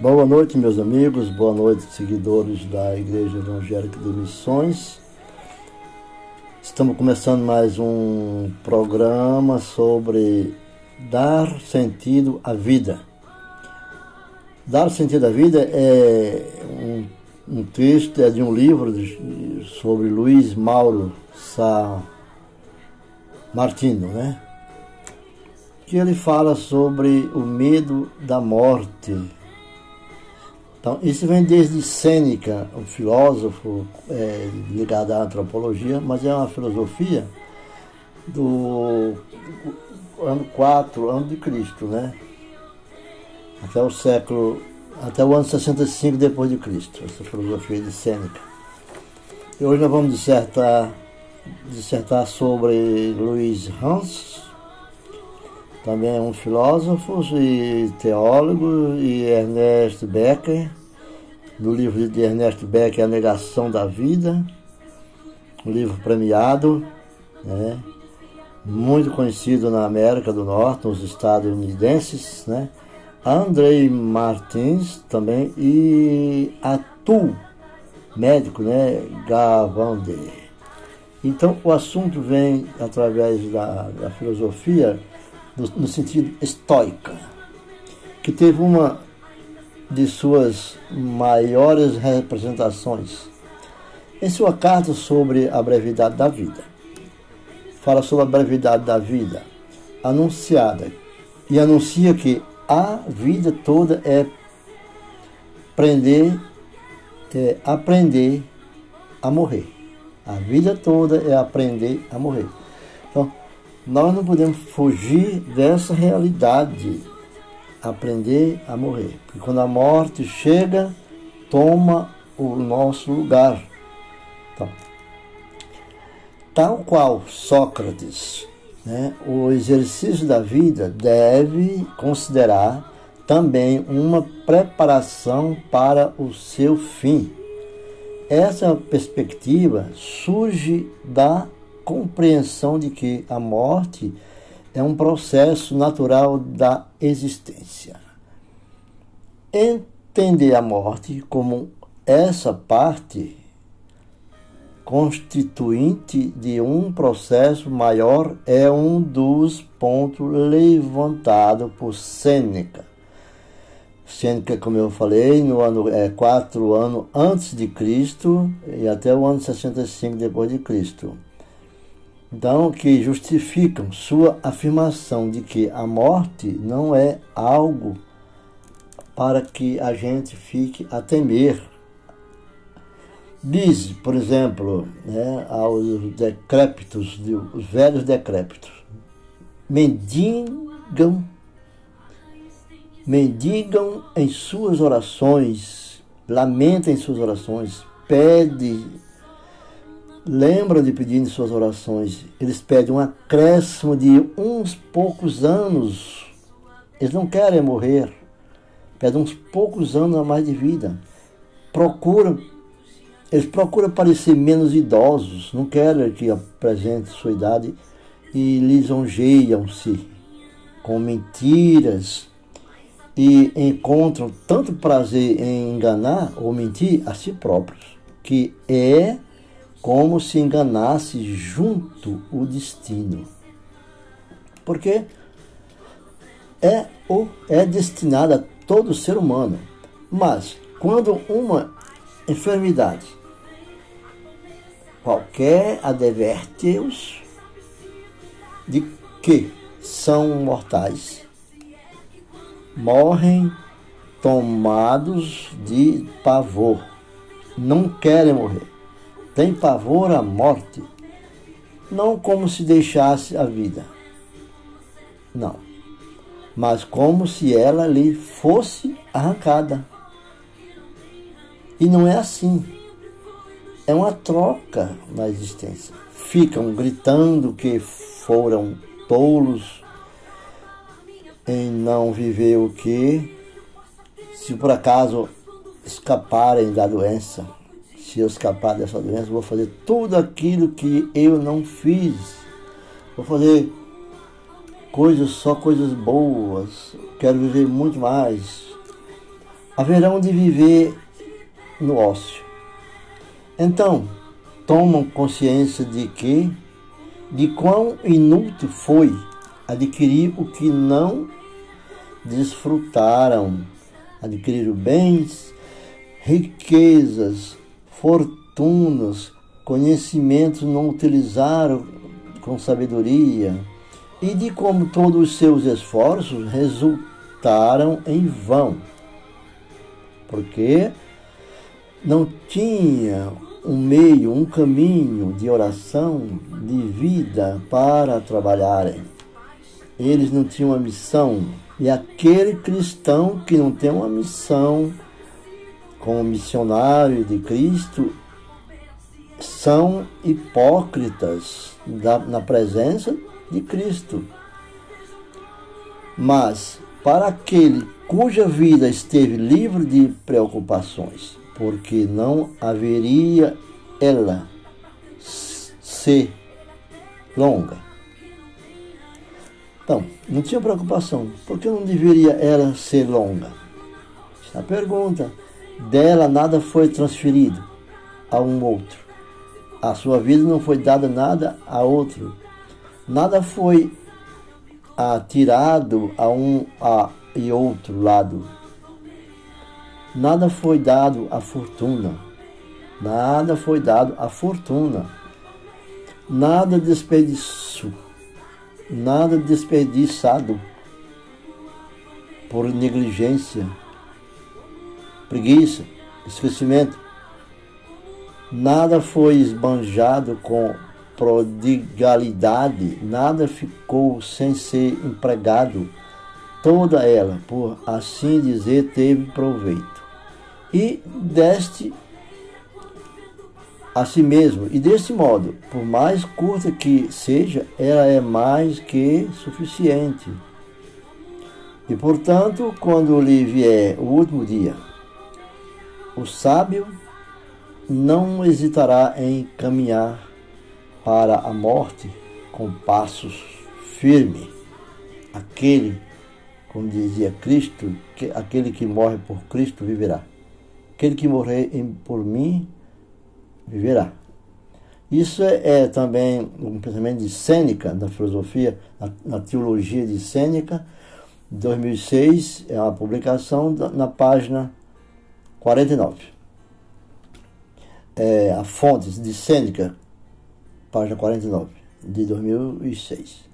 Boa noite, meus amigos, boa noite, seguidores da Igreja Evangélica de Missões. Estamos começando mais um programa sobre dar sentido à vida. Dar sentido à vida é um, um texto é de um livro de, sobre Luiz Mauro Sá Martino, né? Que ele fala sobre o medo da morte então, isso vem desde Sêneca, um filósofo é, ligado à antropologia, mas é uma filosofia do ano 4 ano de Cristo, né? Até o século, até o ano 65 depois de Cristo, essa filosofia de Sêneca. E hoje nós vamos dissertar, dissertar sobre Luiz Hans, também um filósofo e teólogo, e Ernest Becker, do livro de Ernest Becker, A Negação da Vida, um livro premiado, né? muito conhecido na América do Norte, nos Estados né? Andrei Martins também e Atu, médico, né? Gavande. Então o assunto vem através da, da filosofia no, no sentido estoica, que teve uma de suas maiores representações em sua carta sobre a brevidade da vida. Fala sobre a brevidade da vida anunciada e anuncia que a vida toda é aprender, é aprender a morrer. A vida toda é aprender a morrer. Então, nós não podemos fugir dessa realidade, aprender a morrer. Porque quando a morte chega, toma o nosso lugar. Então, tal qual Sócrates, né, o exercício da vida deve considerar também uma preparação para o seu fim. Essa perspectiva surge da compreensão de que a morte é um processo natural da existência. Entender a morte como essa parte constituinte de um processo maior é um dos pontos levantados por Sêneca. Sêneca, como eu falei, no ano é, quatro anos antes de Cristo e até o ano 65 depois de Cristo. Então, que justificam sua afirmação de que a morte não é algo para que a gente fique a temer. Diz, por exemplo, né, aos decrépitos, os velhos decrépitos, mendigam, mendigam em suas orações, lamentam em suas orações, pede lembram de pedir em suas orações. Eles pedem um acréscimo de uns poucos anos. Eles não querem morrer. Pedem uns poucos anos a mais de vida. Procuram, eles procuram parecer menos idosos, não querem que apresente sua idade e lisonjeiam-se com mentiras e encontram tanto prazer em enganar ou mentir a si próprios, que é como se enganasse junto o destino. Porque é ou é destinado a todo ser humano. Mas quando uma enfermidade qualquer adverte-os de que são mortais, morrem tomados de pavor, não querem morrer tem pavor à morte, não como se deixasse a vida, não, mas como se ela lhe fosse arrancada. E não é assim. É uma troca na existência. Ficam gritando que foram tolos em não viver o que, se por acaso escaparem da doença se eu escapar dessa doença, vou fazer tudo aquilo que eu não fiz. Vou fazer coisas, só coisas boas. Quero viver muito mais. haverão de viver no ócio. Então, tomam consciência de que, de quão inútil foi adquirir o que não desfrutaram, adquiriram bens, riquezas, fortunas, conhecimentos não utilizaram com sabedoria, e de como todos os seus esforços resultaram em vão, porque não tinha um meio, um caminho de oração, de vida para trabalharem. Eles não tinham uma missão. E aquele cristão que não tem uma missão como missionário de Cristo são hipócritas na presença de Cristo. Mas para aquele cuja vida esteve livre de preocupações, porque não haveria ela ser longa. Então, não tinha preocupação. Por que não deveria ela ser longa? Essa é pergunta. Dela nada foi transferido a um outro. A sua vida não foi dada nada a outro. Nada foi atirado a um a, e outro lado Nada foi dado à fortuna. Nada foi dado à fortuna. Nada desperdício. Nada desperdiçado por negligência, preguiça, esquecimento. Nada foi esbanjado com prodigalidade, nada ficou sem ser empregado. Toda ela, por assim dizer, teve proveito e deste a si mesmo. E desse modo, por mais curta que seja, ela é mais que suficiente. E portanto, quando lhe vier o último dia, o sábio não hesitará em caminhar para a morte com passos firmes. Aquele, como dizia Cristo, que aquele que morre por Cristo viverá. Aquele que morrer por mim viverá. Isso é, é, também um pensamento de Sêneca, da filosofia, na, na teologia de Sêneca, 2006, é uma publicação da, na página 49. É, a Fontes de Sêneca, página 49, de 2006.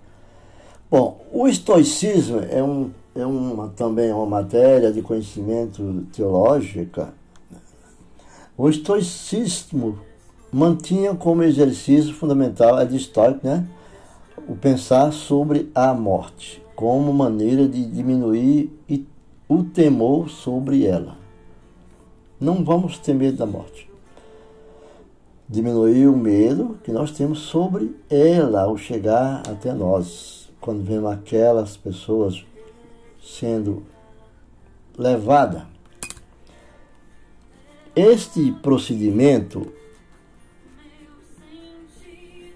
Bom, o estoicismo é, um, é uma, também uma matéria de conhecimento teológica o estoicismo mantinha como exercício fundamental, é de estoico, né? O pensar sobre a morte como maneira de diminuir o temor sobre ela. Não vamos ter medo da morte. Diminuir o medo que nós temos sobre ela ao chegar até nós. Quando vemos aquelas pessoas sendo levadas este procedimento,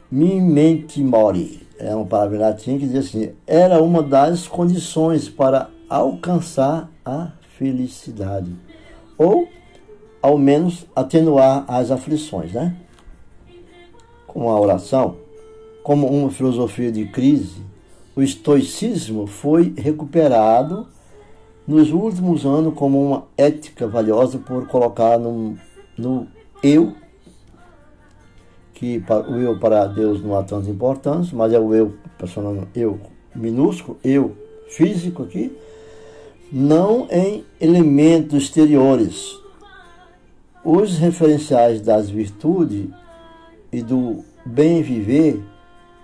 mementi mori, é uma palavra latim que diz assim, era uma das condições para alcançar a felicidade, ou ao menos atenuar as aflições, né? Com a oração, como uma filosofia de crise, o estoicismo foi recuperado nos últimos anos como uma ética valiosa por colocar no, no eu, que o eu para Deus não há tanta importância, mas é o eu, personal, eu minúsculo, eu físico aqui, não em elementos exteriores. Os referenciais das virtudes e do bem viver,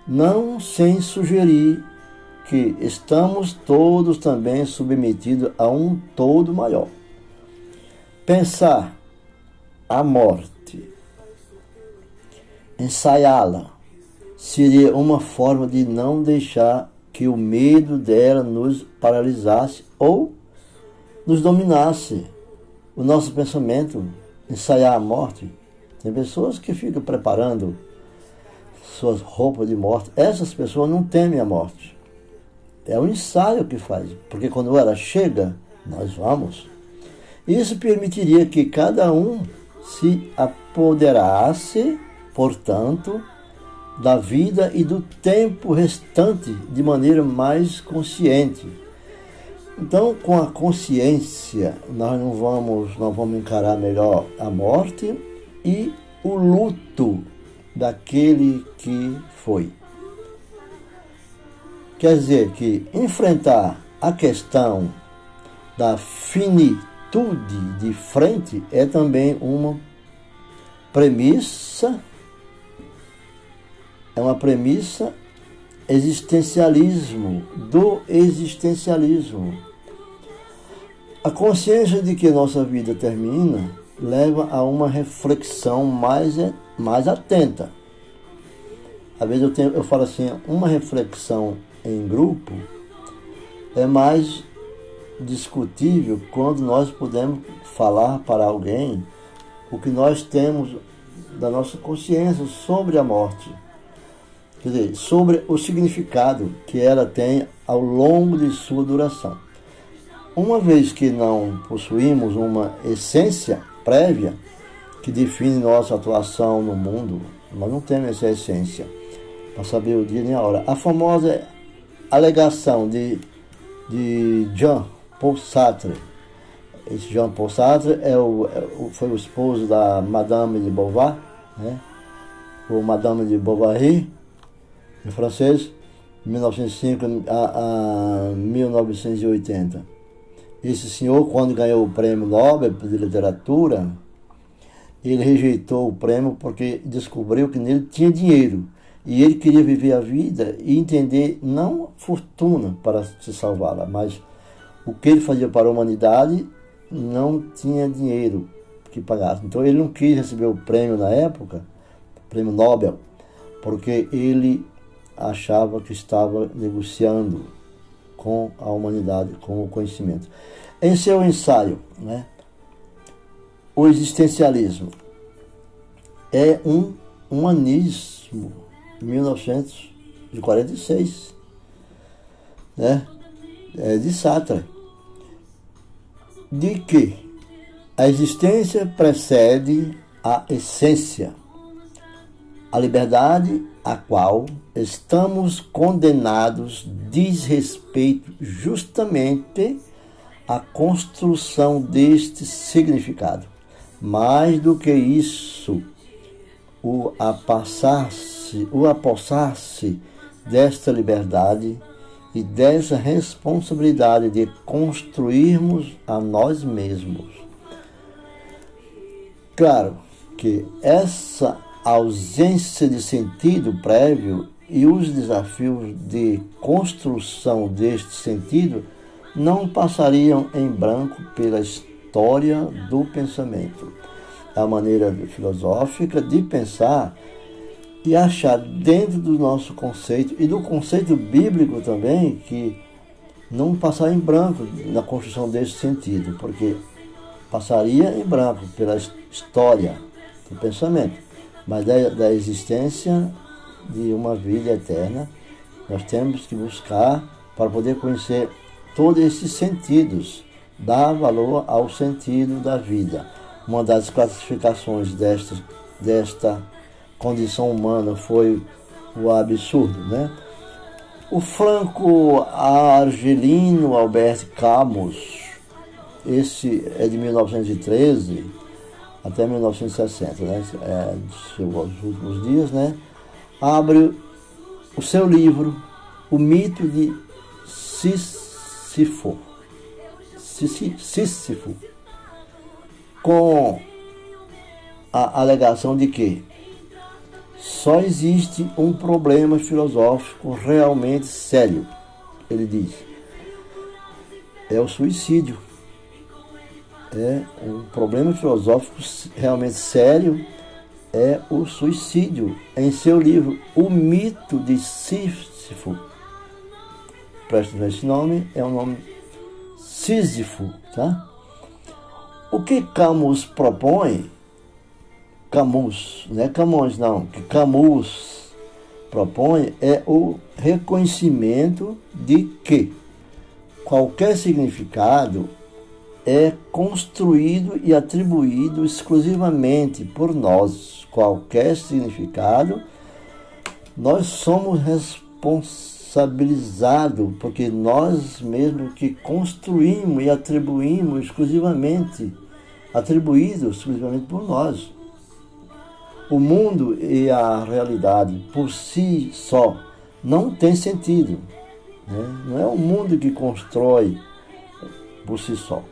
não sem sugerir que estamos todos também submetidos a um todo maior. Pensar a morte, ensaiá-la, seria uma forma de não deixar que o medo dela nos paralisasse ou nos dominasse o nosso pensamento, ensaiar a morte. Tem pessoas que ficam preparando suas roupas de morte. Essas pessoas não temem a morte. É o ensaio que faz, porque quando ela chega, nós vamos. Isso permitiria que cada um se apoderasse, portanto, da vida e do tempo restante de maneira mais consciente. Então, com a consciência, nós não vamos, nós vamos encarar melhor a morte e o luto daquele que foi. Quer dizer que enfrentar a questão da finitude de frente é também uma premissa, é uma premissa existencialismo, do existencialismo. A consciência de que nossa vida termina leva a uma reflexão mais, mais atenta. Às vezes eu, tenho, eu falo assim, uma reflexão em grupo é mais discutível quando nós podemos falar para alguém o que nós temos da nossa consciência sobre a morte. Quer dizer, sobre o significado que ela tem ao longo de sua duração. Uma vez que não possuímos uma essência prévia que define nossa atuação no mundo, nós não temos essa essência para saber o dia nem a hora. A famosa alegação de, de Jean Paul Sartre, esse Jean Paul Sartre é o, é foi o esposo da Madame de Beauvoir, né? o Madame de Bovary, em francês, de 1905 a, a 1980. Esse senhor, quando ganhou o prêmio Nobel de Literatura, ele rejeitou o prêmio porque descobriu que nele tinha dinheiro. E ele queria viver a vida e entender não fortuna para se salvá-la, mas o que ele fazia para a humanidade não tinha dinheiro que pagasse. Então ele não quis receber o prêmio na época, o prêmio Nobel, porque ele achava que estava negociando com a humanidade, com o conhecimento. Em seu ensaio, né, o existencialismo é um humanismo, 1946, né, é de Sartre, de que a existência precede a essência, a liberdade a qual estamos condenados diz respeito justamente à construção deste significado. Mais do que isso, o apossar-se, o apossar-se desta liberdade e dessa responsabilidade de construirmos a nós mesmos. Claro que essa ausência de sentido prévio e os desafios de construção deste sentido não passariam em branco pela história do pensamento. A maneira filosófica de pensar e achar dentro do nosso conceito e do conceito bíblico também que não passar em branco na construção desse sentido, porque passaria em branco pela história do pensamento mas da, da existência de uma vida eterna, nós temos que buscar para poder conhecer todos esses sentidos, dar valor ao sentido da vida. Uma das classificações desta, desta condição humana foi o absurdo, né? O franco-argelino Albert Camus, esse é de 1913, até 1960, né? É, chegou aos últimos dias, né? Abre o seu livro, O Mito de Sísifo. Sísifo. Com a alegação de que só existe um problema filosófico realmente sério, ele diz. É o suicídio é um problema filosófico realmente sério é o suicídio. Em seu livro O Mito de Sísifo, preste atenção, esse nome é o nome Sísifo, tá? O que Camus propõe, Camus, não é Camões não, que Camus propõe é o reconhecimento de que qualquer significado é construído e atribuído exclusivamente por nós. Qualquer significado, nós somos responsabilizados, porque nós mesmos que construímos e atribuímos exclusivamente, atribuído exclusivamente por nós. O mundo e a realidade por si só não tem sentido. Né? Não é o mundo que constrói por si só.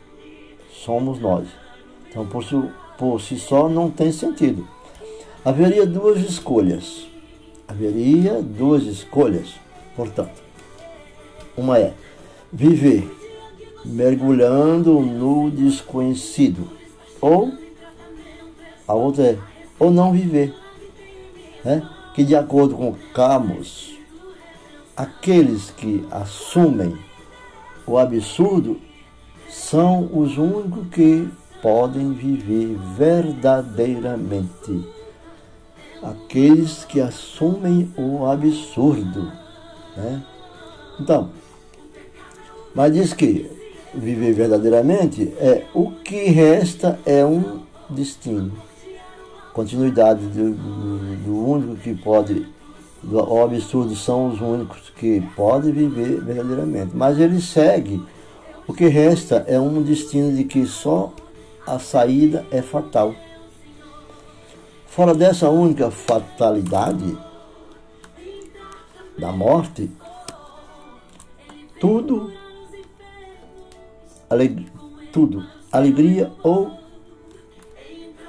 Somos nós. Então, por si, por si só, não tem sentido. Haveria duas escolhas. Haveria duas escolhas, portanto. Uma é viver mergulhando no desconhecido. Ou a outra é ou não viver. Né? Que de acordo com Camus, aqueles que assumem o absurdo são os únicos que podem viver verdadeiramente. Aqueles que assumem o absurdo. Né? Então, mas diz que viver verdadeiramente é o que resta é um destino. Continuidade do, do, único que pode o absurdo são os únicos que podem viver verdadeiramente. Mas ele segue. O que resta é um destino de que só a saída é fatal. Fora dessa única fatalidade da morte, tudo, aleg tudo, alegria ou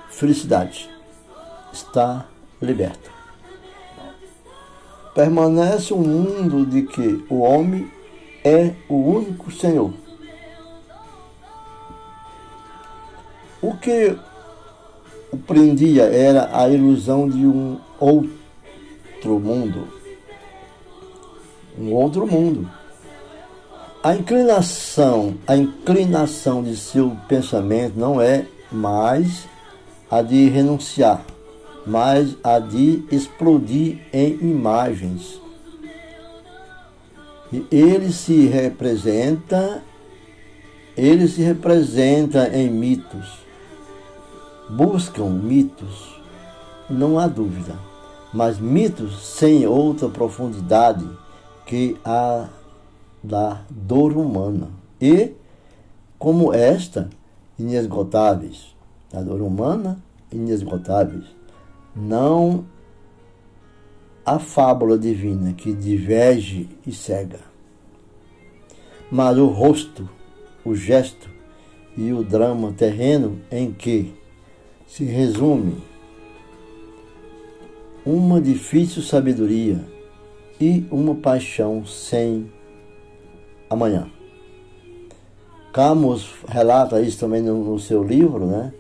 felicidade está liberta permanece um mundo de que o homem é o único Senhor. O que o prendia era a ilusão de um outro mundo. Um outro mundo. A inclinação, a inclinação de seu pensamento não é mais a de renunciar mas a de explodir em imagens. E ele se representa, ele se representa em mitos. Buscam mitos, não há dúvida, mas mitos sem outra profundidade que a da dor humana. E, como esta, inesgotáveis. A dor humana, inesgotáveis não a fábula divina que diverge e cega, mas o rosto, o gesto e o drama terreno em que se resume uma difícil sabedoria e uma paixão sem amanhã. Camus relata isso também no, no seu livro, né?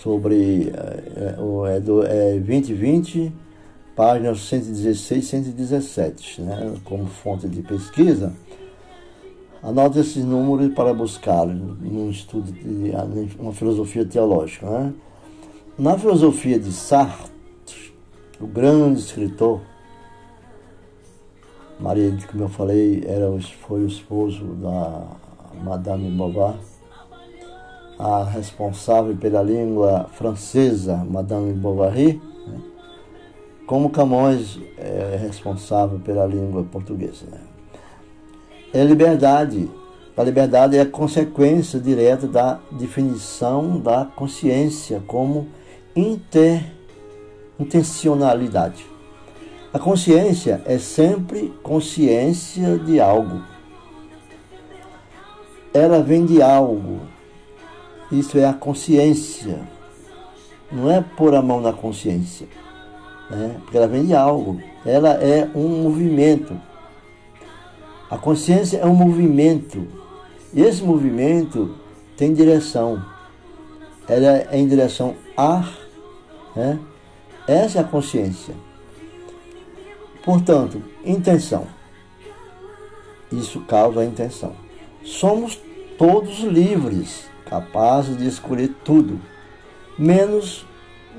sobre é, é, do, é 2020, páginas 116 117, né, como fonte de pesquisa. Anote esses números para buscar num estudo de uma filosofia teológica. Né? Na filosofia de Sartre, o grande escritor, Maria, como eu falei, era, foi o esposo da Madame Bovary, a responsável pela língua francesa, Madame Bovary, né? como Camões é responsável pela língua portuguesa. Né? É liberdade. A liberdade é a consequência direta da definição da consciência como inter, intencionalidade. A consciência é sempre consciência de algo. Ela vem de algo, isso é a consciência. Não é pôr a mão na consciência. Né? Porque ela vem de algo. Ela é um movimento. A consciência é um movimento. E esse movimento tem direção. Ela é em direção a. Né? Essa é a consciência. Portanto, intenção. Isso causa a intenção. Somos todos livres capazes de escolher tudo, menos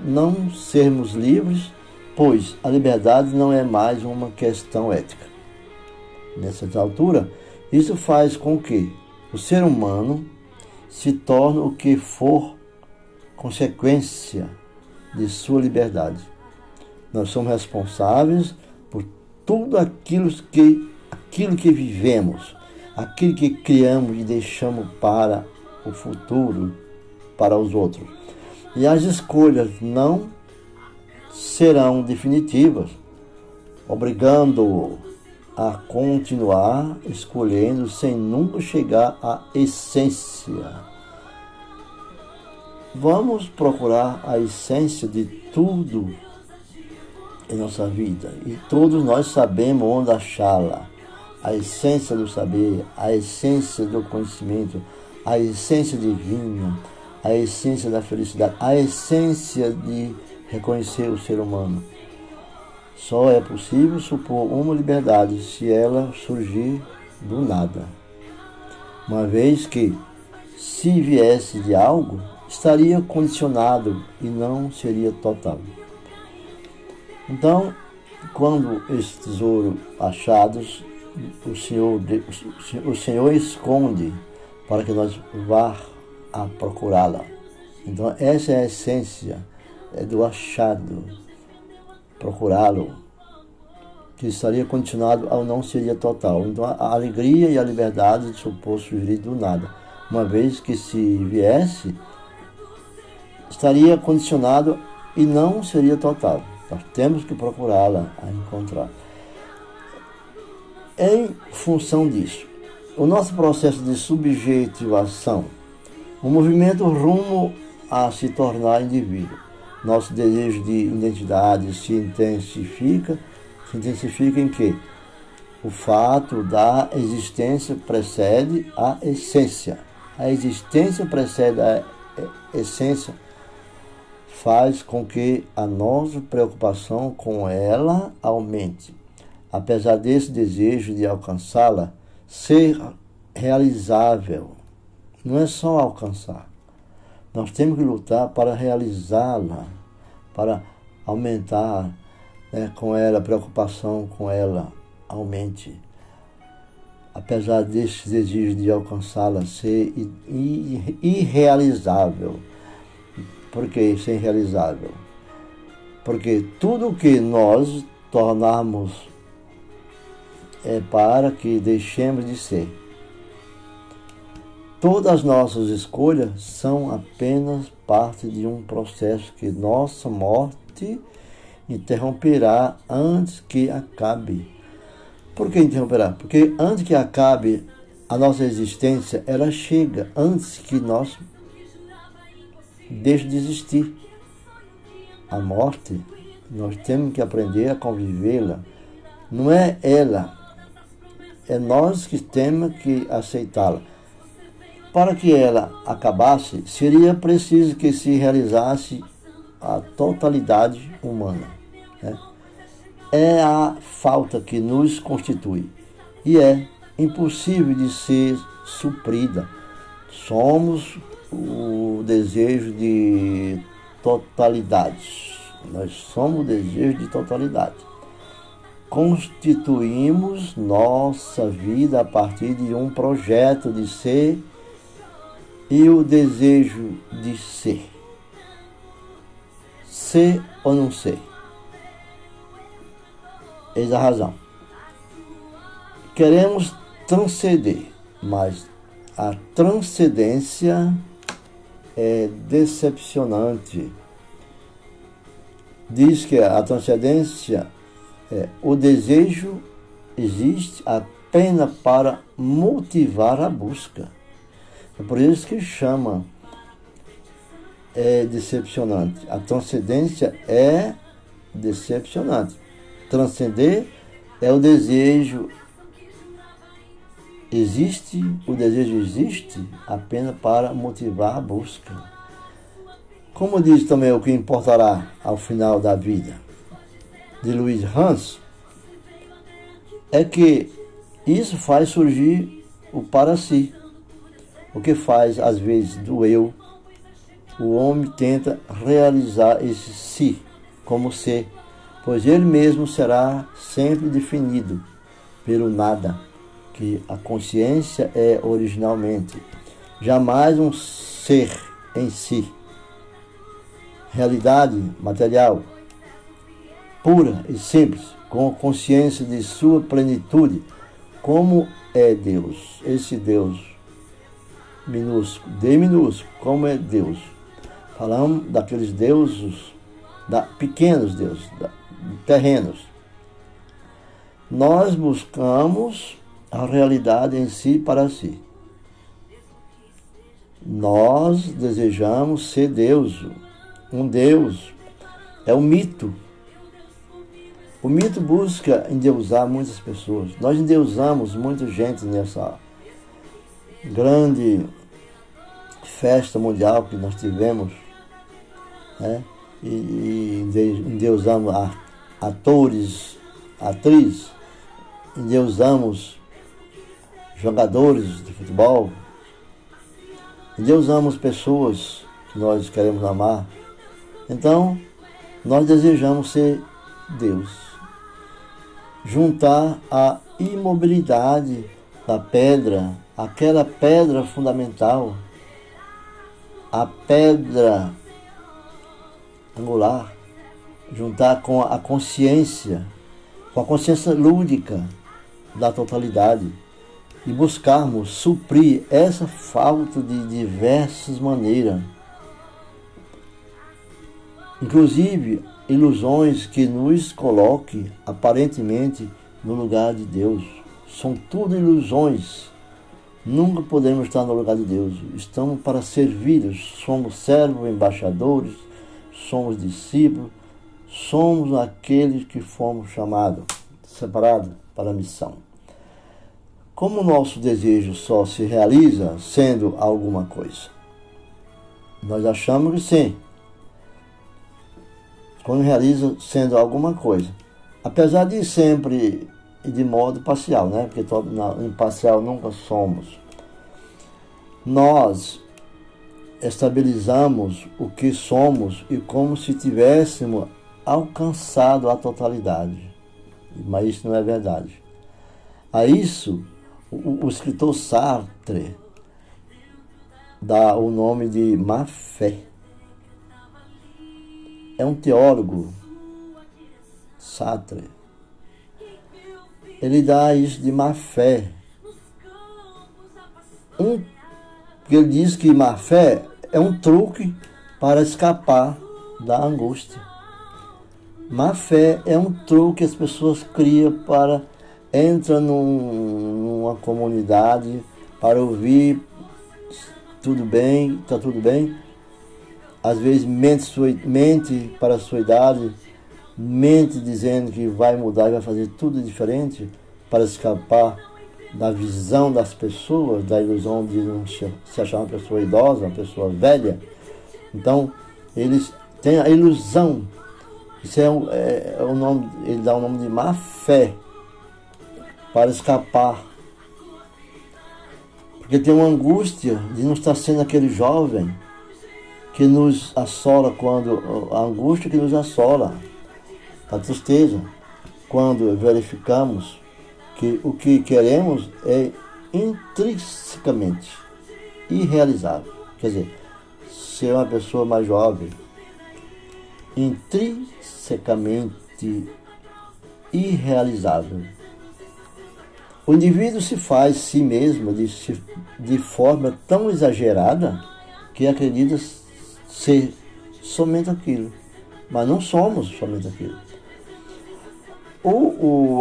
não sermos livres, pois a liberdade não é mais uma questão ética. Nessa altura, isso faz com que o ser humano se torna o que for consequência de sua liberdade. Nós somos responsáveis por tudo aquilo que, aquilo que vivemos, aquilo que criamos e deixamos para o futuro, para os outros. E as escolhas não serão definitivas, obrigando-o a continuar escolhendo sem nunca chegar à essência. Vamos procurar a essência de tudo em nossa vida e todos nós sabemos onde achá-la. A essência do saber, a essência do conhecimento, a essência divina, a essência da felicidade, a essência de reconhecer o ser humano. Só é possível supor uma liberdade se ela surgir do nada. Uma vez que, se viesse de algo, estaria condicionado e não seria total. Então, quando esse tesouro achados, o Senhor, o Senhor esconde para que nós vá a procurá-la. Então, essa é a essência é do achado procurá-lo, que estaria condicionado ao não seria total. Então a alegria e a liberdade supor surgir do nada, uma vez que se viesse, estaria condicionado e não seria total. Nós temos que procurá-la a encontrar. Em função disso, o nosso processo de subjetivação, o movimento rumo a se tornar indivíduo, nosso desejo de identidade se intensifica, se intensifica em que o fato da existência precede a essência. A existência precede a essência, faz com que a nossa preocupação com ela aumente. Apesar desse desejo de alcançá-la ser realizável, não é só alcançar, nós temos que lutar para realizá-la, para aumentar né, com ela, a preocupação com ela aumente. Apesar desse desejo de alcançá-la ser irrealizável. Por que isso é irrealizável? Porque tudo que nós tornarmos é para que deixemos de ser. Todas as nossas escolhas são apenas parte de um processo que nossa morte interromperá antes que acabe. Por que interromperá? Porque antes que acabe a nossa existência, ela chega antes que nós deixe de existir. A morte, nós temos que aprender a convivê-la. Não é ela, é nós que temos que aceitá-la. Para que ela acabasse, seria preciso que se realizasse a totalidade humana. Né? É a falta que nos constitui e é impossível de ser suprida. Somos o desejo de totalidade. Nós somos o desejo de totalidade. Constituímos nossa vida a partir de um projeto de ser e o desejo de ser. Ser ou não ser? Eis a razão. Queremos transcender, mas a transcendência é decepcionante. Diz que a transcendência é o desejo existe apenas para motivar a busca. É por isso que chama é decepcionante. A transcendência é decepcionante. Transcender é o desejo. Existe, o desejo existe apenas para motivar a busca. Como diz também o que importará ao final da vida, de Luiz Hans, é que isso faz surgir o para si. O que faz, às vezes, do eu, o homem tenta realizar esse si como ser, pois ele mesmo será sempre definido pelo nada, que a consciência é originalmente. jamais um ser em si. Realidade material, pura e simples, com consciência de sua plenitude, como é Deus, esse Deus minúsculo, D minúsculo, como é Deus. Falamos daqueles deuses, da, pequenos deuses, da, terrenos. Nós buscamos a realidade em si para si. Nós desejamos ser Deus, um Deus. É um mito. O mito busca endeusar muitas pessoas. Nós endeusamos muita gente nessa grande festa mundial que nós tivemos. Né? E, e endeusamos atores, atrizes, endeusamos jogadores de futebol, endeusamos pessoas que nós queremos amar. Então, nós desejamos ser Deus. Juntar a imobilidade da pedra, aquela pedra fundamental, a pedra angular, juntar com a consciência, com a consciência lúdica da totalidade e buscarmos suprir essa falta de diversas maneiras. Inclusive ilusões que nos coloquem aparentemente no lugar de Deus. São tudo ilusões. Nunca podemos estar no lugar de Deus. Estamos para servir. Somos servos, embaixadores, somos discípulos, somos aqueles que fomos chamados, separados para a missão. Como o nosso desejo só se realiza sendo alguma coisa? Nós achamos que sim. Quando realiza sendo alguma coisa. Apesar de sempre e de modo parcial, né? Porque todo, não, imparcial nunca somos. Nós estabilizamos o que somos e como se tivéssemos alcançado a totalidade. Mas isso não é verdade. A isso o, o escritor Sartre dá o nome de má fé. É um teólogo, Sartre. Ele dá isso de má fé. Um, ele diz que má fé é um truque para escapar da angústia. Má fé é um truque que as pessoas criam para entra num, numa comunidade para ouvir tudo bem, está tudo bem. Às vezes mente, sua, mente para a sua idade, mente dizendo que vai mudar e vai fazer tudo diferente para escapar da visão das pessoas, da ilusão de não se achar uma pessoa idosa, uma pessoa velha. Então, eles têm a ilusão. Isso é, é, é o nome, ele dá o nome de má fé para escapar. Porque tem uma angústia de não estar sendo aquele jovem que nos assola quando a angústia que nos assola, a tristeza, quando verificamos que o que queremos é intrinsecamente irrealizável. Quer dizer, ser uma pessoa mais jovem, intrinsecamente irrealizável. O indivíduo se faz si mesmo de, de forma tão exagerada que acredita ser somente aquilo. Mas não somos somente aquilo. O, o,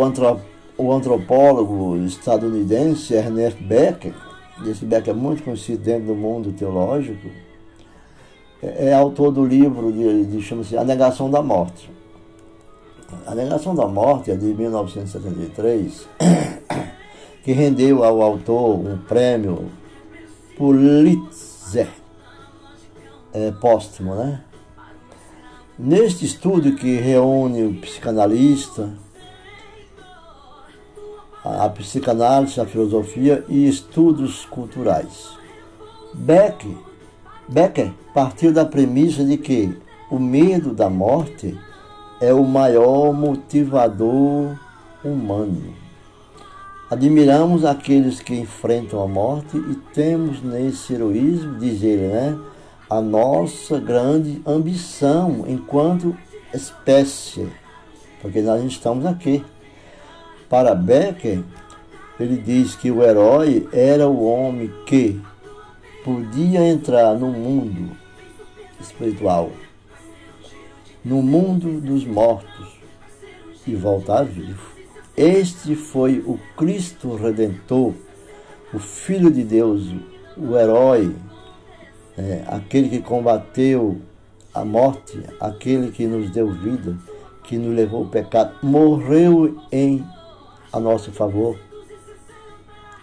o antropólogo estadunidense Ernest Becker, esse Becker é muito conhecido dentro do mundo teológico, é, é autor do livro de, de chama-se A Negação da Morte. A Negação da Morte é de 1973 que rendeu ao autor um prêmio Pulitzer é, póstumo, né? Neste estudo que reúne o psicanalista, a psicanálise, a filosofia e estudos culturais. Beck, Becker partiu da premissa de que o medo da morte é o maior motivador humano Admiramos aqueles que enfrentam a morte e temos nesse heroísmo, diz ele, né, a nossa grande ambição enquanto espécie, porque nós estamos aqui. Para Becker, ele diz que o herói era o homem que podia entrar no mundo espiritual, no mundo dos mortos e voltar vivo. Este foi o Cristo Redentor, o Filho de Deus, o herói, é, aquele que combateu a morte, aquele que nos deu vida, que nos levou o pecado, morreu em a nosso favor.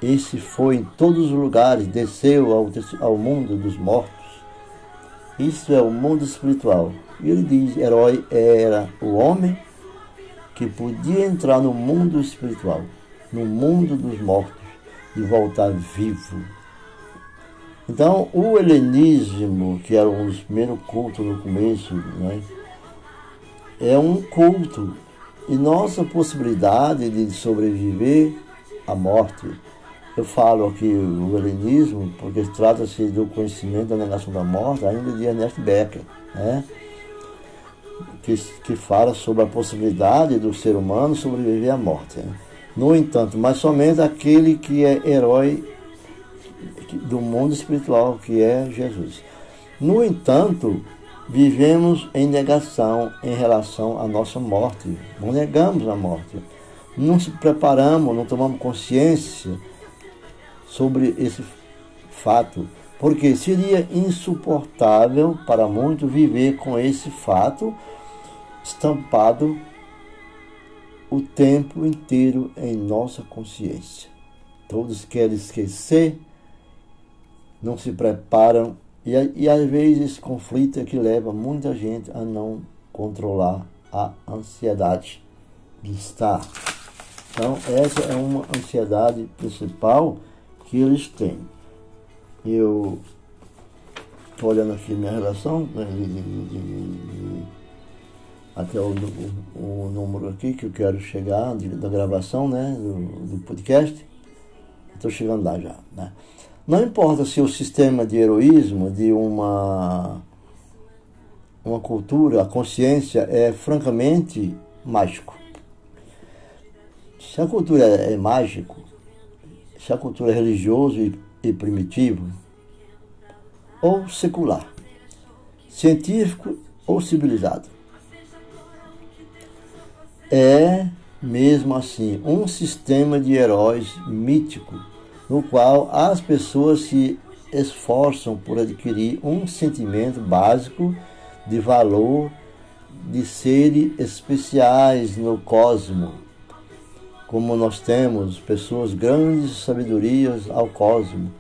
Esse foi em todos os lugares, desceu ao, ao mundo dos mortos. Isso é o mundo espiritual. E ele diz: herói era o homem que podia entrar no mundo espiritual, no mundo dos mortos e voltar vivo. Então, o helenismo, que era um dos primeiros cultos no começo, né, é um culto e nossa possibilidade de sobreviver à morte. Eu falo aqui o helenismo porque trata-se do conhecimento da negação da morte, ainda de Ernest Becker, né? Que, que fala sobre a possibilidade do ser humano sobreviver à morte. Né? No entanto, mas somente aquele que é herói do mundo espiritual, que é Jesus. No entanto, vivemos em negação em relação à nossa morte. Não negamos a morte. Não se preparamos, não tomamos consciência sobre esse fato. Porque seria insuportável para muitos viver com esse fato estampado o tempo inteiro em nossa consciência. Todos querem esquecer, não se preparam e, e às vezes esse conflito é que leva muita gente a não controlar a ansiedade de estar. Então, essa é uma ansiedade principal que eles têm. Eu olhando aqui minha relação, né, de, de, de, até o, o, o, número aqui que eu quero chegar da gravação né, do, do podcast. Estou chegando lá já. Né? Não importa se o sistema de heroísmo de uma, uma cultura, a consciência é francamente mágico. Se a cultura é mágico, se a cultura é religioso e, e primitivo, ou secular, científico ou civilizado, é mesmo assim um sistema de heróis mítico no qual as pessoas se esforçam por adquirir um sentimento básico de valor de serem especiais no cosmo, como nós temos pessoas grandes sabedorias ao cosmo,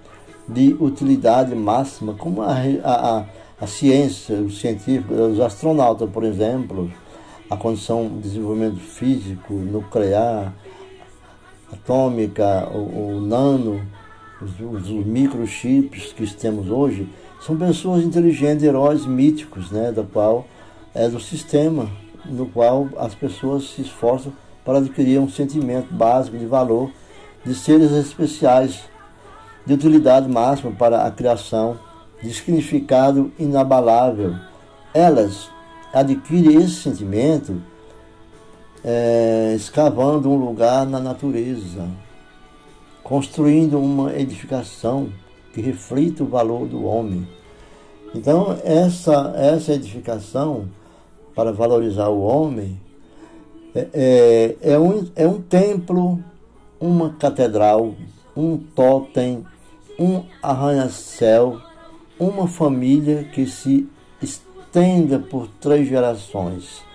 de utilidade máxima, como a, a, a ciência, os científicos, os astronautas, por exemplo, a condição de desenvolvimento físico, nuclear, atômica, o, o nano, os, os, os, microchips que temos hoje, são pessoas inteligentes, heróis míticos, né, da qual é do sistema no qual as pessoas se esforçam para adquirir um sentimento básico de valor de seres especiais, de utilidade máxima para a criação, de significado inabalável. Elas adquirem esse sentimento é, escavando um lugar na natureza, construindo uma edificação que reflita o valor do homem. Então, essa, essa edificação, para valorizar o homem, é, é, é, um, é um templo, uma catedral, um totem, um arranha-céu, uma família que se estenda por três gerações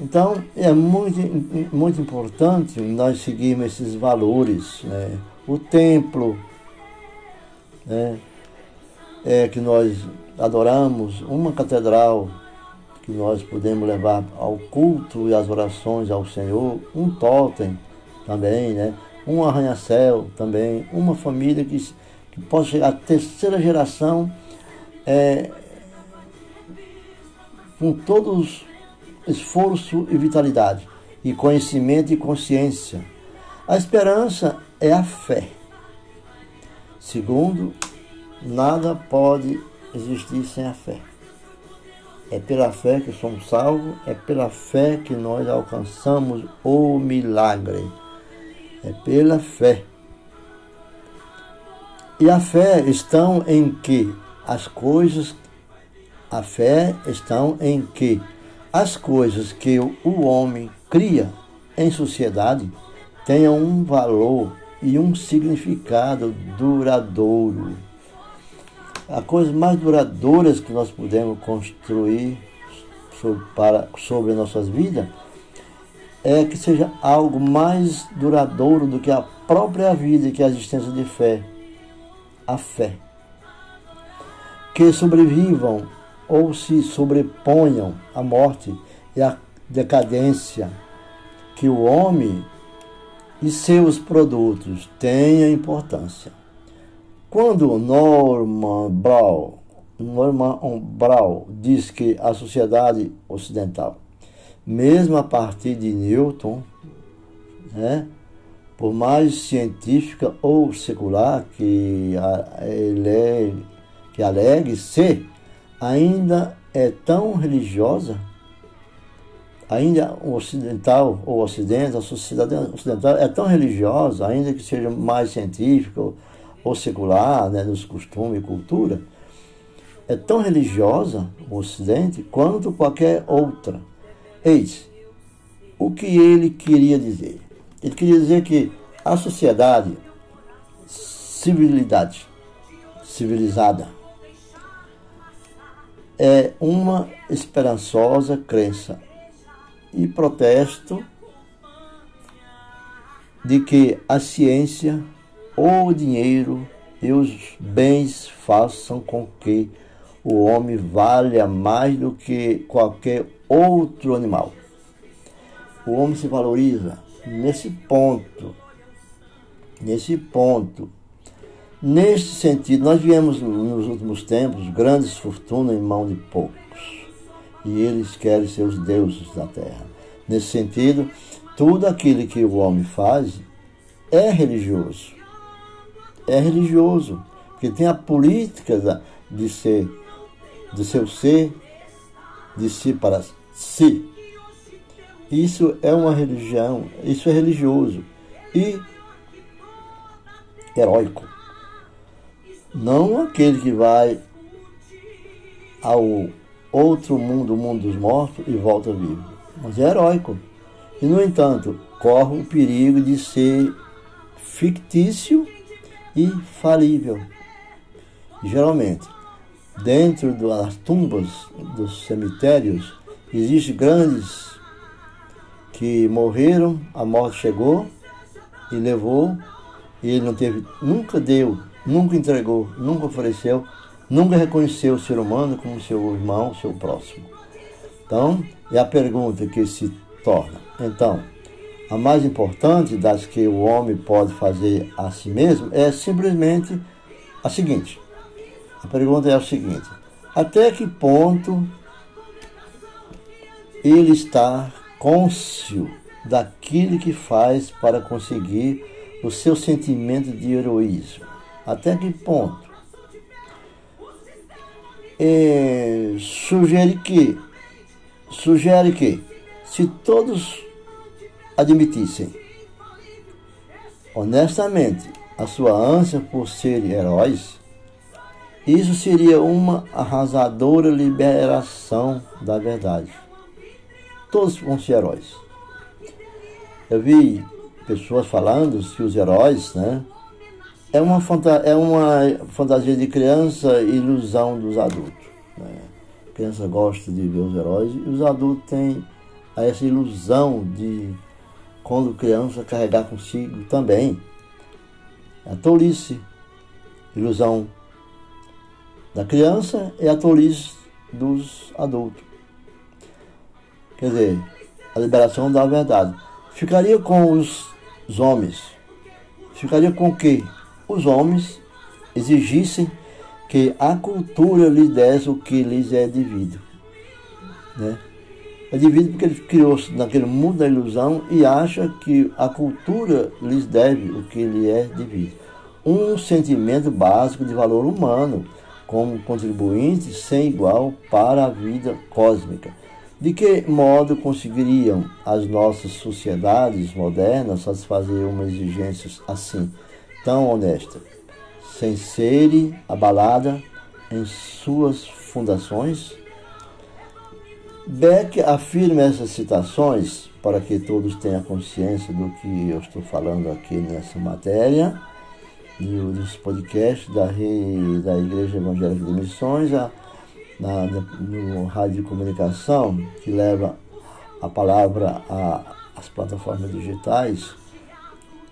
então, é muito, muito importante nós seguirmos esses valores. Né? O templo né? é que nós adoramos, uma catedral que nós podemos levar ao culto e às orações ao Senhor, um totem também, né? Um arranha-céu também, uma família que, que possa chegar à terceira geração é, com todos esforço e vitalidade, e conhecimento e consciência. A esperança é a fé. Segundo, nada pode existir sem a fé. É pela fé que somos salvos, é pela fé que nós alcançamos o milagre. É pela fé. E a fé estão em que as coisas, a fé estão em que as coisas que o homem cria em sociedade tenham um valor e um significado duradouro. A coisa mais duradouras que nós podemos construir sobre, para, sobre nossas vidas é que seja algo mais duradouro do que a própria vida e que a existência de fé. A fé. Que sobrevivam ou se sobreponham à morte e à decadência que o homem e seus produtos tenham importância. Quando Norman Brown, Norman Brown diz que a sociedade ocidental, mesmo a partir de Newton, né, por mais científica ou secular que ele que alegue ser, ainda é tão religiosa ainda o ocidental, ou ocidente, a sociedade ocidental é tão religiosa, ainda que seja mais científica ou, ou secular, né, nos costumes e cultura, é tão religiosa o ocidente quanto qualquer outra. Eis o que ele queria dizer. Ele queria dizer que a sociedade, civilidade, civilizada, é uma esperançosa crença e protesto de que a ciência, o dinheiro e os bens façam com que o homem valha mais do que qualquer outro animal. O homem se valoriza nesse ponto. Nesse ponto. Neste sentido, nós viemos nos últimos tempos grandes fortunas em mão de poucos e eles querem ser os deuses da terra. Nesse sentido, tudo aquilo que o homem faz é religioso. É religioso, porque tem a política de ser, de seu ser, de si para si. Isso é uma religião, isso é religioso e heróico. Não aquele que vai ao outro mundo, o mundo dos mortos, e volta vivo. Mas é heróico. E, no entanto, corre o perigo de ser fictício e falível. Geralmente, dentro das tumbas dos cemitérios, existem grandes que morreram, a morte chegou e levou, e ele não teve, nunca deu, nunca entregou, nunca ofereceu nunca reconheceu o ser humano como seu irmão, seu próximo. Então, é a pergunta que se torna. Então, a mais importante das que o homem pode fazer a si mesmo é simplesmente a seguinte. A pergunta é a seguinte: até que ponto ele está cônscio daquilo que faz para conseguir o seu sentimento de heroísmo? Até que ponto? é, sugere que sugere que se todos admitissem honestamente a sua ânsia por serem heróis, isso seria uma arrasadora liberação da verdade. Todos vão ser heróis. Eu vi pessoas falando que os heróis, né, é uma, é uma fantasia de criança e ilusão dos adultos. Né? A criança gosta de ver os heróis e os adultos têm essa ilusão de, quando criança, carregar consigo também. A tolice, ilusão da criança é a tolice dos adultos. Quer dizer, a liberação da verdade. Ficaria com os, os homens. Ficaria com o quê? os homens exigissem que a cultura lhes desse o que lhes é devido. Né? É dividido porque ele criou-se naquele mundo da ilusão e acha que a cultura lhes deve o que lhe é devido. Um sentimento básico de valor humano, como contribuinte sem igual para a vida cósmica. De que modo conseguiriam as nossas sociedades modernas satisfazer uma exigência assim, tão honesta, sem serem abalada em suas fundações? Beck afirma essas citações para que todos tenham consciência do que eu estou falando aqui nessa matéria, dos podcasts da, da Igreja Evangélica de Missões, a, na, no rádio de comunicação, que leva a palavra às plataformas digitais.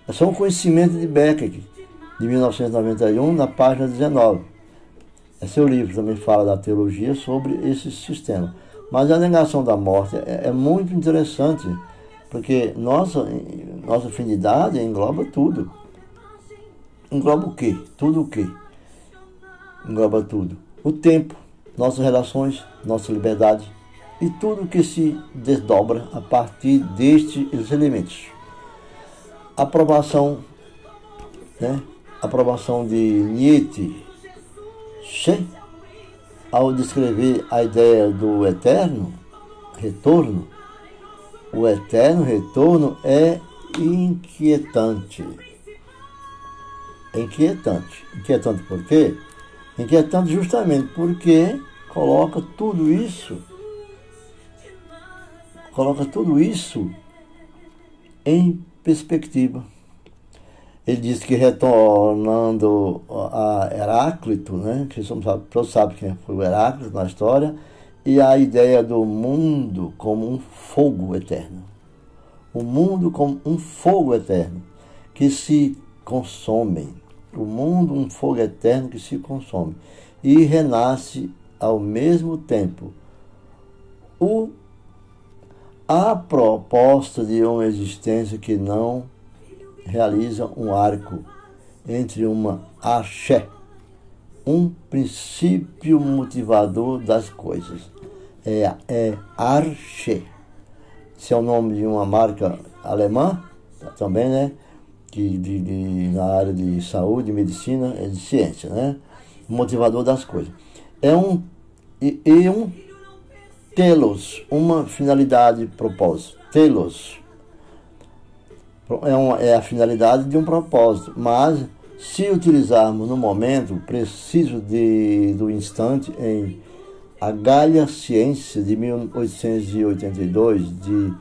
É só um conhecimento de Beck, de 1991, na página 19. É seu livro, também fala da teologia sobre esse sistema. Mas a negação da morte é, é muito interessante, porque nossa, nossa afinidade engloba tudo. Engloba o quê? Tudo o quê? Engloba tudo. O tempo, nossas relações, nossa liberdade e tudo que se desdobra a partir destes elementos. Aprovação, né? Aprovação de Nietzsche, ao descrever a ideia do eterno retorno, o eterno retorno é inquietante. É inquietante. Inquietante por quê? Inquietante justamente porque coloca tudo isso, coloca tudo isso em perspectiva. Ele diz que retornando a Heráclito, né, que todos sabem quem foi o Heráclito na história, e a ideia do mundo como um fogo eterno. O mundo como um fogo eterno que se consome. O mundo, um fogo eterno que se consome e renasce ao mesmo tempo. O, a proposta de uma existência que não realiza um arco entre uma axé, um princípio motivador das coisas. É, é arche. Esse é o nome de uma marca alemã, também, né? De, de, de, na área de saúde, medicina, é de ciência, né? Motivador das coisas. É um e, e um telos, uma finalidade, propósito. Telos, é, uma, é a finalidade de um propósito, mas se utilizarmos no momento preciso de, do instante em A Galha Ciência de 1882 de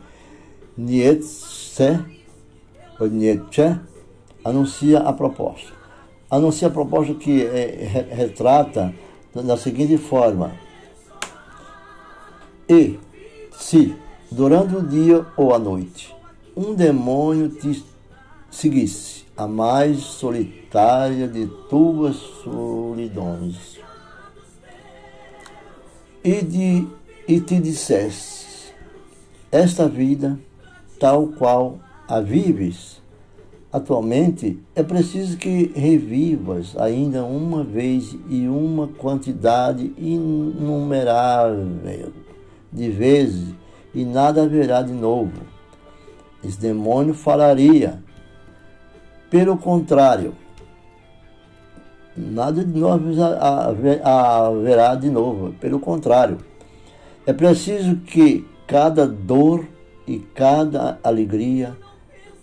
Nietzsche, Nietzsche anuncia a proposta. Anuncia a proposta que é, retrata da seguinte forma: E se durante o dia ou a noite um demônio te seguisse, a mais solitária de tuas solidões, e, de, e te dissesse: Esta vida, tal qual vives, atualmente, é preciso que revivas ainda uma vez e uma quantidade inumerável de vezes, e nada haverá de novo esse demônio falaria. Pelo contrário, nada de novo haverá de novo. Pelo contrário, é preciso que cada dor e cada alegria,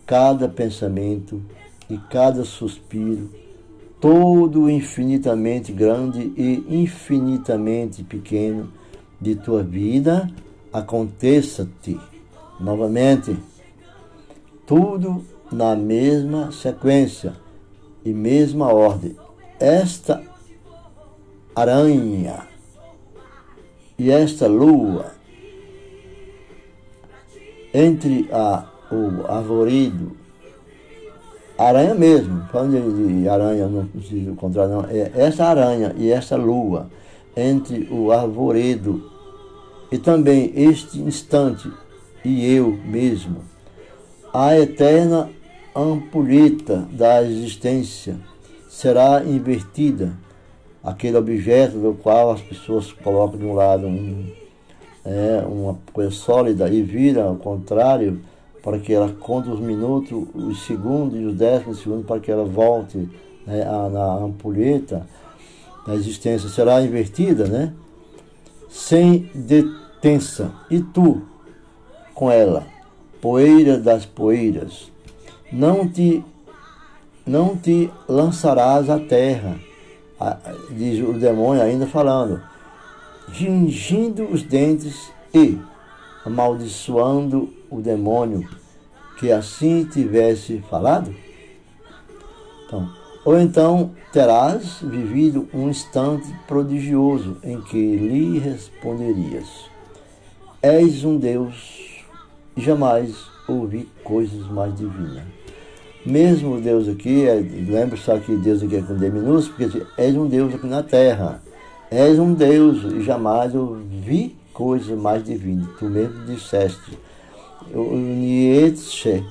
cada pensamento e cada suspiro, todo infinitamente grande e infinitamente pequeno de tua vida, aconteça-te novamente tudo na mesma sequência e mesma ordem. Esta aranha e esta lua entre a, o arvoredo, aranha mesmo, falando de aranha, não preciso contrário, não, é essa aranha e essa lua entre o arvoredo e também este instante e eu mesmo. A eterna ampulheta da existência será invertida, aquele objeto do qual as pessoas colocam de um lado um, é uma coisa sólida e vira ao contrário, para que ela conte os minutos, os segundos e os décimos segundos para que ela volte né, na ampulheta da existência, será invertida, né? Sem detença. E tu, com ela, poeira das poeiras, não te não te lançarás à terra, diz o demônio ainda falando, gingindo os dentes e amaldiçoando o demônio que assim tivesse falado? Então, ou então terás vivido um instante prodigioso em que lhe responderias: És um Deus jamais ouvi coisas mais divinas. Mesmo Deus aqui, é, lembra só que Deus aqui é com D minúsculo, porque és um Deus aqui na terra. És um Deus e jamais ouvi coisas mais divinas. Tu mesmo disseste. O Nietzsche,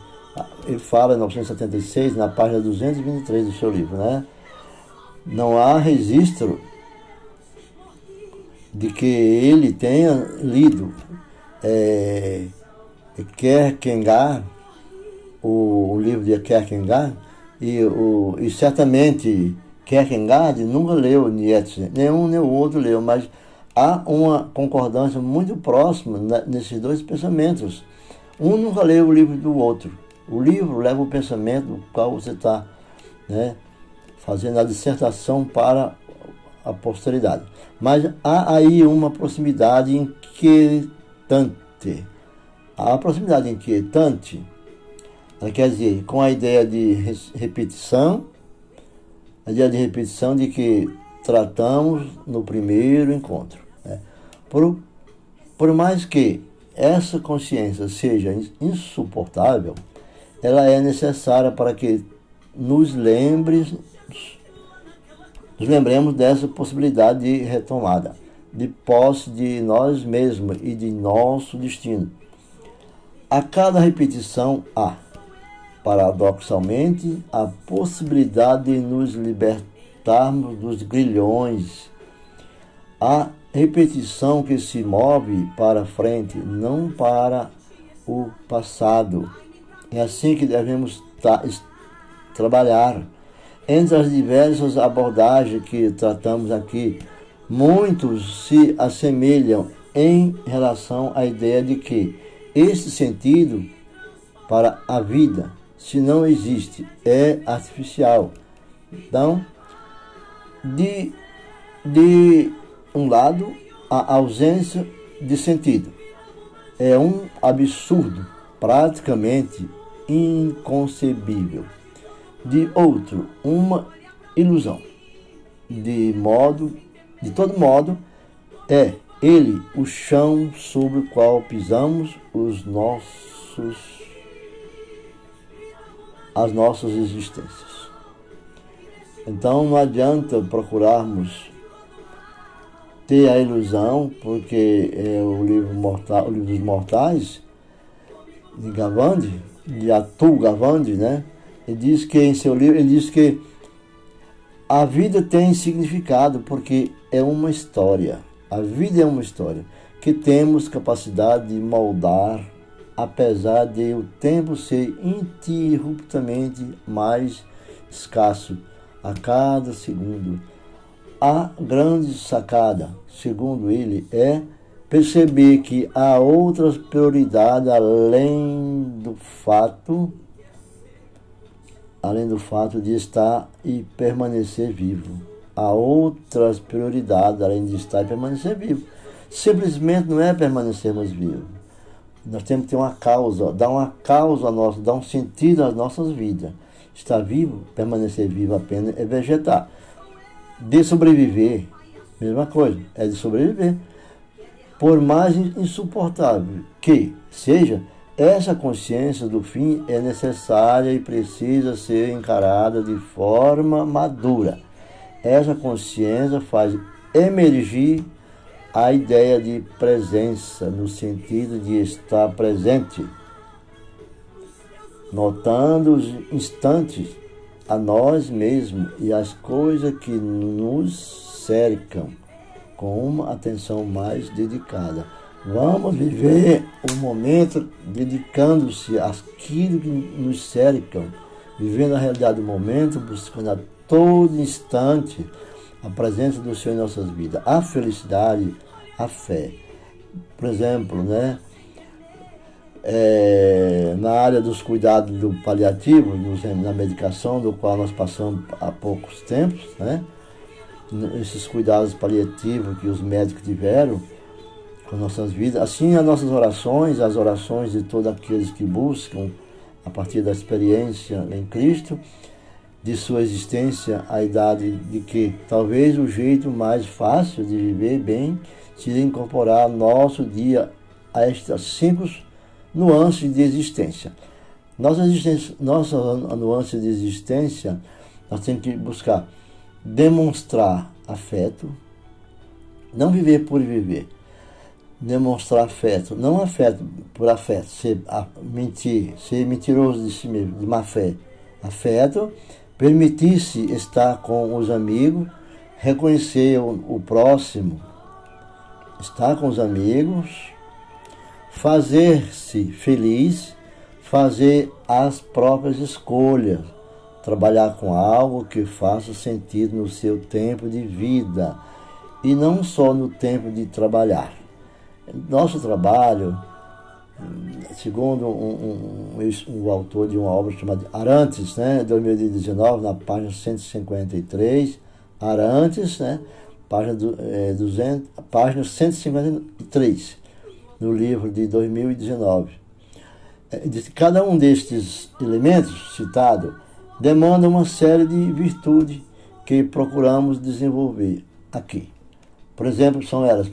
ele fala em 1976, na página 223 do seu livro, né? Não há registro de que ele tenha lido é, Kierkegaard, o, o livro de Kierkegaard, e, o, e certamente Kierkegaard nunca leu Nietzsche, nenhum nem o outro leu, mas há uma concordância muito próxima nesses dois pensamentos. Um nunca leu o livro do outro. O livro leva o pensamento do qual você está né, fazendo a dissertação para a posteridade. Mas há aí uma proximidade inquietante. A proximidade inquietante, ela quer dizer, com a ideia de repetição, a ideia de repetição de que tratamos no primeiro encontro. Por, por mais que essa consciência seja insuportável, ela é necessária para que nos lembre, nos lembremos dessa possibilidade de retomada, de posse de nós mesmos e de nosso destino. A cada repetição há, paradoxalmente, a possibilidade de nos libertarmos dos grilhões. A repetição que se move para frente, não para o passado. É assim que devemos trabalhar. Entre as diversas abordagens que tratamos aqui, muitos se assemelham em relação à ideia de que esse sentido para a vida, se não existe, é artificial. Então, de, de um lado, a ausência de sentido é um absurdo praticamente inconcebível. De outro, uma ilusão. De modo, de todo modo, é ele o chão sobre o qual pisamos os nossos as nossas existências. Então não adianta procurarmos ter a ilusão, porque é o livro mortal, o livro dos mortais de Gavandi, de Atul Gavandi, né? Ele diz que em seu livro, ele diz que a vida tem significado porque é uma história. A vida é uma história que temos capacidade de moldar, apesar de o tempo ser interruptamente mais escasso a cada segundo. A grande sacada, segundo ele, é perceber que há outras prioridades além do fato além do fato de estar e permanecer vivo. Há outras prioridades além de estar e permanecer vivo. Simplesmente não é permanecermos vivos. Nós temos que ter uma causa, dar uma causa a nossa, dar um sentido às nossas vidas. Estar vivo, permanecer vivo apenas é vegetar. De sobreviver, mesma coisa, é de sobreviver por mais insuportável que seja, essa consciência do fim é necessária e precisa ser encarada de forma madura. Essa consciência faz emergir a ideia de presença, no sentido de estar presente, notando os instantes a nós mesmos e as coisas que nos cercam com uma atenção mais dedicada. Vamos viver o momento dedicando-se àquilo que nos cercam, vivendo a realidade do momento, buscando a todo instante a presença do Senhor em nossas vidas, a felicidade, a fé. Por exemplo, né? É, na área dos cuidados do paliativo, na medicação, do qual nós passamos há poucos tempos, né? esses cuidados paliativos que os médicos tiveram com nossas vidas, assim as nossas orações, as orações de todos aqueles que buscam, a partir da experiência em Cristo, de sua existência, a idade de que talvez o jeito mais fácil de viver bem seja incorporar nosso dia a estas cinco nuances de existência. Nossa, existência, nossa nuance de existência, nós temos que buscar demonstrar afeto, não viver por viver, demonstrar afeto, não afeto por afeto, ser, mentir, ser mentiroso de si mesmo, de má fé. Afeto, permitir-se estar com os amigos, reconhecer o, o próximo, estar com os amigos, fazer-se feliz, fazer as próprias escolhas, trabalhar com algo que faça sentido no seu tempo de vida e não só no tempo de trabalhar. Nosso trabalho, segundo um, um, um, autor de uma obra chamada Arantes, né, 2019, na página 153, Arantes, né, página, do, é, 200, página 153, no livro de 2019. É, cada um destes elementos citados demanda uma série de virtudes que procuramos desenvolver aqui. Por exemplo, são elas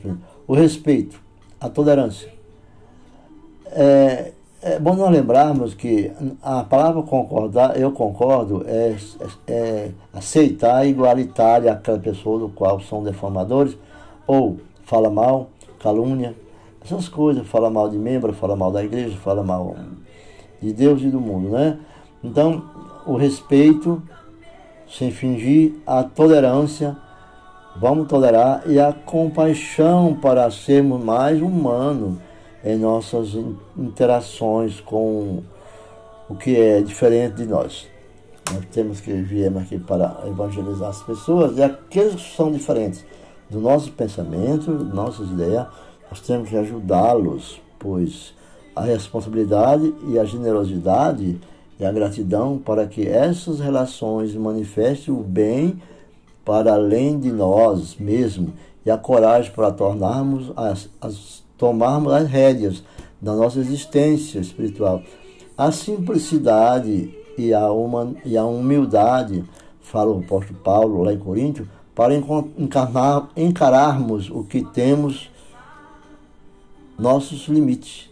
o respeito, a tolerância. É, é bom nós lembrarmos que a palavra concordar, eu concordo, é, é, é aceitar igualitária aquela pessoa do qual são deformadores, ou fala mal, calúnia, essas coisas, fala mal de membro, fala mal da igreja, fala mal de Deus e do mundo, né? Então, o respeito, sem fingir, a tolerância, vamos tolerar, e a compaixão para sermos mais humanos em nossas interações com o que é diferente de nós. Nós temos que viemos aqui para evangelizar as pessoas e aqueles que são diferentes do nosso pensamento, nossas ideias, nós temos que ajudá-los, pois a responsabilidade e a generosidade e a gratidão para que essas relações manifestem o bem para além de nós mesmos e a coragem para tornarmos as, as, tomarmos as rédeas da nossa existência espiritual. A simplicidade e a, uma, e a humildade, fala o apóstolo Paulo lá em Coríntio, para encarnar, encararmos o que temos, nossos limites.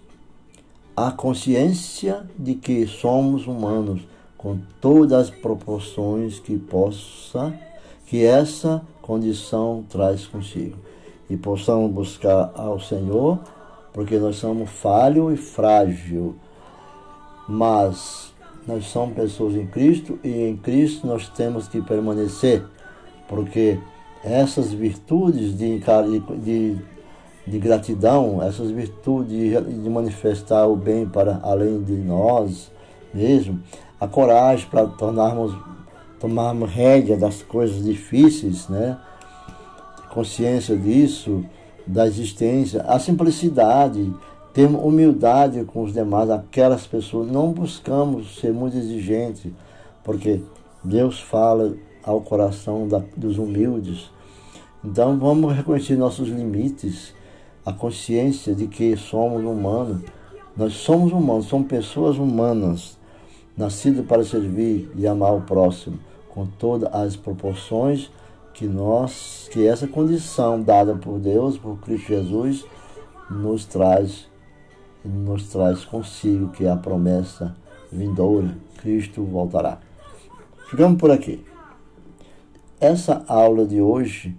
A consciência de que somos humanos com todas as proporções que possa que essa condição traz consigo. E possamos buscar ao Senhor porque nós somos falho e frágil. Mas nós somos pessoas em Cristo e em Cristo nós temos que permanecer porque essas virtudes de, de de gratidão, essas virtudes de, manifestar o bem para além de nós mesmo, a coragem para tornarmos, tomarmos rédea das coisas difíceis, né? consciência disso, da existência, a simplicidade, ter humildade com os demais, aquelas pessoas. Não buscamos ser muito exigentes, porque Deus fala ao coração da, dos humildes. Então vamos reconhecer nossos limites a consciência de que somos humanos. Nós somos humanos, somos pessoas humanas, nascidas para servir e amar o próximo, com todas as proporções que nós, que essa condição dada por Deus, por Cristo Jesus, nos traz, nos traz consigo, que é a promessa vindoura, Cristo voltará. Ficamos por aqui. Essa aula de hoje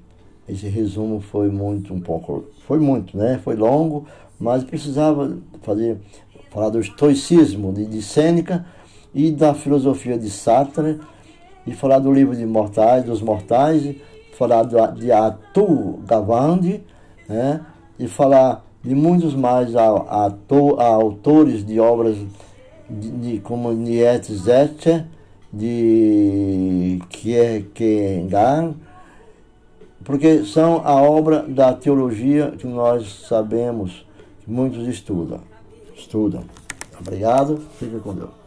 esse resumo foi muito um pouco, foi muito, né? Foi longo, mas precisava fazer falar do estoicismo de, de Sêneca e da filosofia de Sartre e falar do livro de Mortais, dos Mortais, falar do, de Arthur Gavandi, né? E falar de muitos mais a, a, a autores de obras de, de, como Nietzsche, de Kierkegaard, porque são a obra da teologia que nós sabemos que muitos estudam. Estudam. Obrigado, fica com Deus.